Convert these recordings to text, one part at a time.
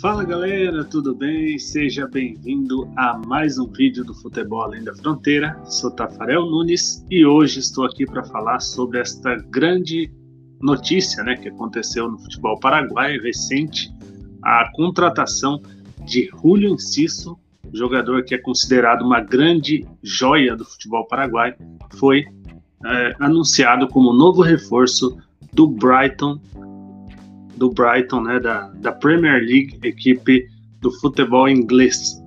Fala galera, tudo bem? Seja bem-vindo a mais um vídeo do Futebol Além da Fronteira. Sou Tafarel Nunes e hoje estou aqui para falar sobre esta grande notícia né, que aconteceu no futebol paraguaio recente, a contratação de Julio Enciso, jogador que é considerado uma grande joia do futebol paraguaio, foi é, anunciado como novo reforço do Brighton do Brighton, né, da, da Premier League, equipe do futebol inglês.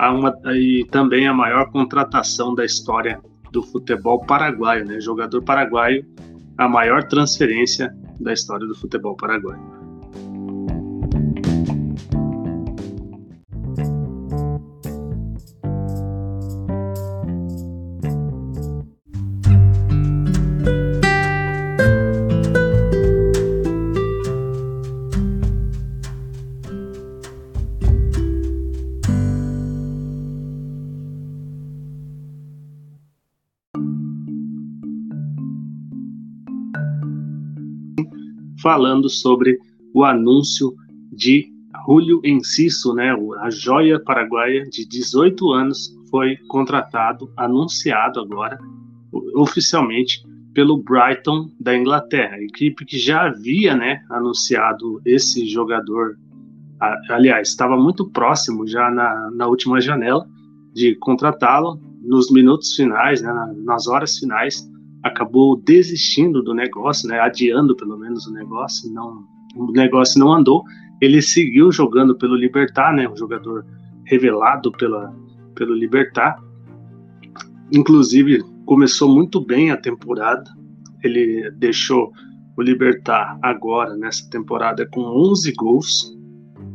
Uma, e também a maior contratação da história do futebol paraguaio, né, jogador paraguaio, a maior transferência da história do futebol paraguaio. Falando sobre o anúncio de Julio Enciso, né, a joia paraguaia de 18 anos, foi contratado, anunciado agora oficialmente pelo Brighton da Inglaterra, equipe que já havia, né, anunciado esse jogador. Aliás, estava muito próximo já na, na última janela de contratá-lo nos minutos finais, né, nas horas finais acabou desistindo do negócio, né, adiando pelo menos o negócio, não, o negócio não andou. Ele seguiu jogando pelo Libertar, né, um jogador revelado pela, pelo Libertar. Inclusive, começou muito bem a temporada. Ele deixou o Libertar agora, nessa temporada, com 11 gols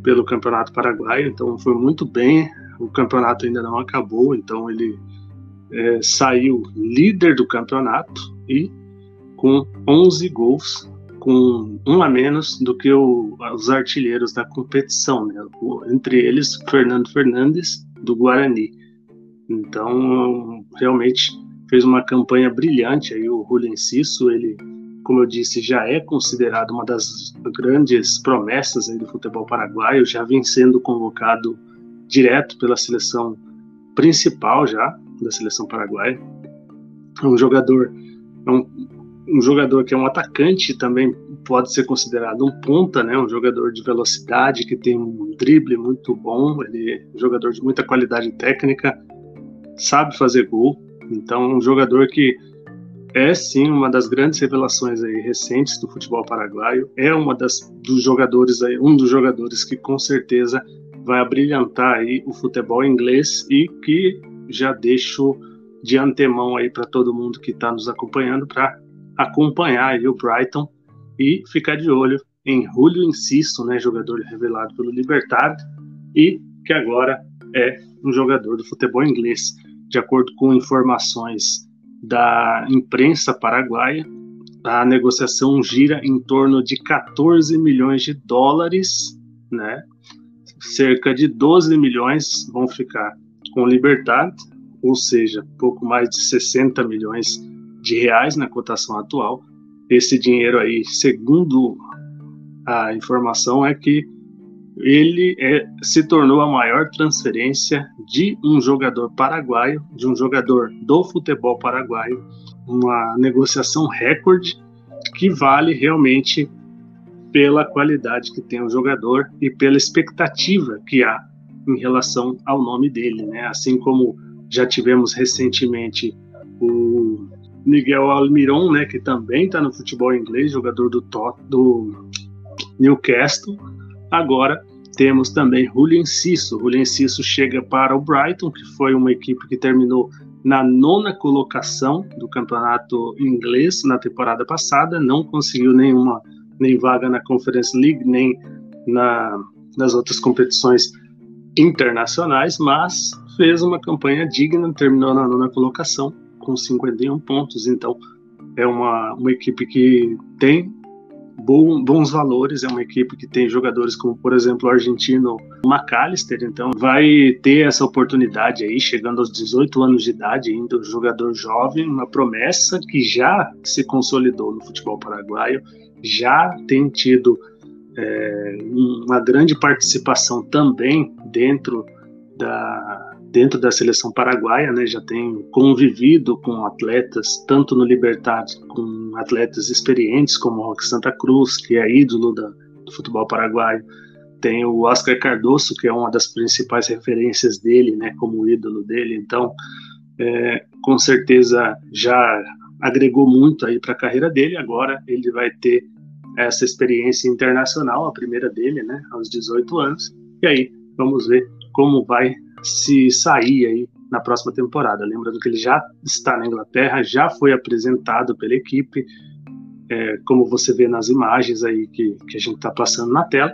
pelo Campeonato Paraguaio, então foi muito bem. O campeonato ainda não acabou, então ele é, saiu líder do campeonato e com 11 gols, com um a menos do que o, os artilheiros da competição, né? entre eles Fernando Fernandes do Guarani. Então, realmente fez uma campanha brilhante aí o Julio Enciso, ele, como eu disse, já é considerado uma das grandes promessas aí do futebol paraguaio, já vem sendo convocado direto pela seleção principal já da seleção paraguaia. É um jogador, é um, um jogador que é um atacante também pode ser considerado um ponta, né? Um jogador de velocidade que tem um drible muito bom, ele é um jogador de muita qualidade técnica, sabe fazer gol. Então, um jogador que é sim uma das grandes revelações aí recentes do futebol paraguaio. É uma das dos jogadores aí, um dos jogadores que com certeza vai abrilhantar aí o futebol inglês e que já deixo de antemão aí para todo mundo que está nos acompanhando para acompanhar o Brighton e ficar de olho em Julio Insisto, né, jogador revelado pelo Libertad e que agora é um jogador do futebol inglês. De acordo com informações da imprensa paraguaia, a negociação gira em torno de 14 milhões de dólares, né? Cerca de 12 milhões vão ficar com Libertad, ou seja, pouco mais de 60 milhões de reais na cotação atual. Esse dinheiro aí, segundo a informação, é que ele é, se tornou a maior transferência de um jogador paraguaio, de um jogador do futebol paraguaio, uma negociação recorde que vale realmente pela qualidade que tem o jogador e pela expectativa que há em relação ao nome dele, né? Assim como já tivemos recentemente o Miguel Almiron, né, que também está no futebol inglês, jogador do, Tot, do Newcastle. Agora temos também Julio Enciso. Julio Enciso chega para o Brighton, que foi uma equipe que terminou na nona colocação do campeonato inglês na temporada passada, não conseguiu nenhuma nem vaga na Conference League, nem na, nas outras competições internacionais, mas fez uma campanha digna, terminou na nona colocação com 51 pontos. Então, é uma, uma equipe que tem bom, bons valores, é uma equipe que tem jogadores como, por exemplo, o argentino McAllister. Então, vai ter essa oportunidade aí, chegando aos 18 anos de idade, ainda um jogador jovem, uma promessa que já se consolidou no futebol paraguaio, já tem tido é, uma grande participação também dentro da, dentro da seleção paraguaia, né, já tem convivido com atletas, tanto no Libertad, com atletas experientes como o Roque Santa Cruz, que é ídolo da, do futebol paraguaio, tem o Oscar Cardoso, que é uma das principais referências dele, né, como ídolo dele, então, é, com certeza já agregou muito aí para a carreira dele, agora ele vai ter essa experiência internacional, a primeira dele, né, aos 18 anos, e aí vamos ver como vai se sair aí na próxima temporada. Lembrando que ele já está na Inglaterra, já foi apresentado pela equipe, é, como você vê nas imagens aí que, que a gente está passando na tela,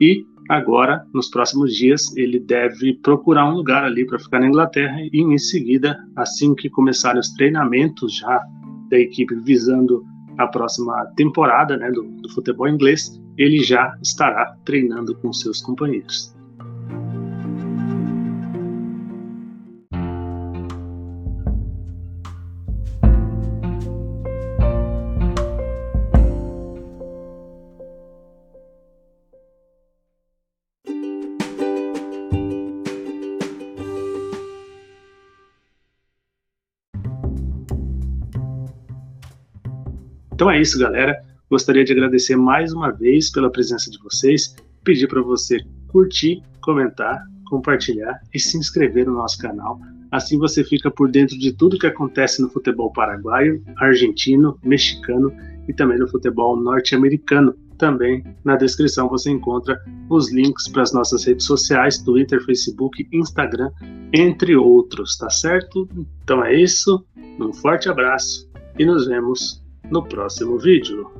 e agora, nos próximos dias, ele deve procurar um lugar ali para ficar na Inglaterra e em seguida, assim que começarem os treinamentos já da equipe visando a próxima temporada né, do, do futebol inglês, ele já estará treinando com seus companheiros. Então é isso, galera. Gostaria de agradecer mais uma vez pela presença de vocês, pedir para você curtir, comentar, compartilhar e se inscrever no nosso canal. Assim você fica por dentro de tudo que acontece no futebol paraguaio, argentino, mexicano e também no futebol norte-americano. Também na descrição você encontra os links para as nossas redes sociais, Twitter, Facebook, Instagram, entre outros, tá certo? Então é isso, um forte abraço e nos vemos no próximo vídeo.